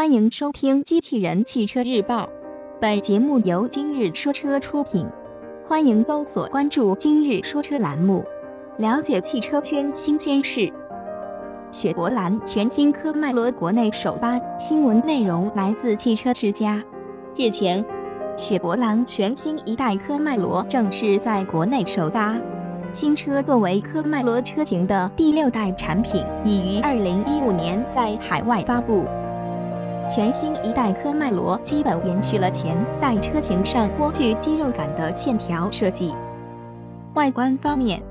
欢迎收听《机器人汽车日报》，本节目由今日说车出品。欢迎搜索关注“今日说车”栏目，了解汽车圈新鲜事。雪佛兰全新科迈罗国内首发，新闻内容来自汽车之家。日前，雪佛兰全新一代科迈罗正式在国内首发。新车作为科迈罗车型的第六代产品，已于二零一五年在海外发布。全新一代科迈罗基本延续了前代车型上颇具肌肉感的线条设计。外观方面，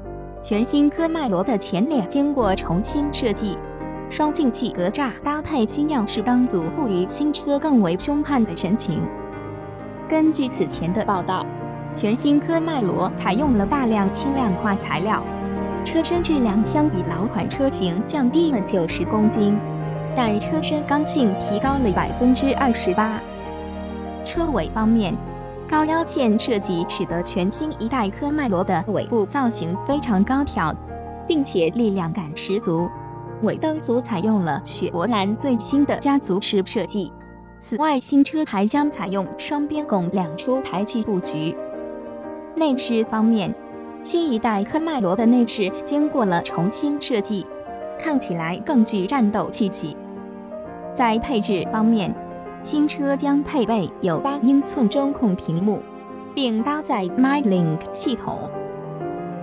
全新科迈罗的前脸经过重新设计，双进气格栅搭配新样式钢组，赋予新车更为凶悍的神情。根据此前的报道，全新科迈罗采用了大量轻量化材料，车身质量相比老款车型降低了九十公斤。但车身刚性提高了百分之二十八。车尾方面，高腰线设计使得全新一代科迈罗的尾部造型非常高挑，并且力量感十足。尾灯组采用了雪佛兰最新的家族式设计。此外，新车还将采用双边拱两出排气布局。内饰方面，新一代科迈罗的内饰经过了重新设计。看起来更具战斗气息。在配置方面，新车将配备有八英寸中控屏幕，并搭载 MyLink 系统。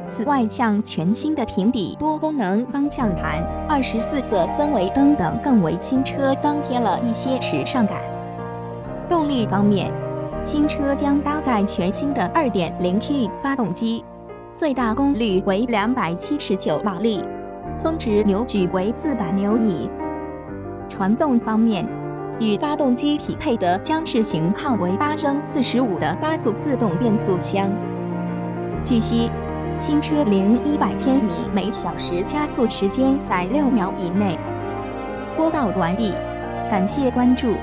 此外，像全新的平底多功能方向盘、二十四色氛围灯等，更为新车增添了一些时尚感。动力方面，新车将搭载全新的 2.0T 发动机，最大功率为279马力。峰值扭矩为四百牛米。传动方面，与发动机匹配的将是型号为八升四十五的八速自动变速箱。据悉，新车零一百千米每小时加速时间在六秒以内。播报完毕，感谢关注。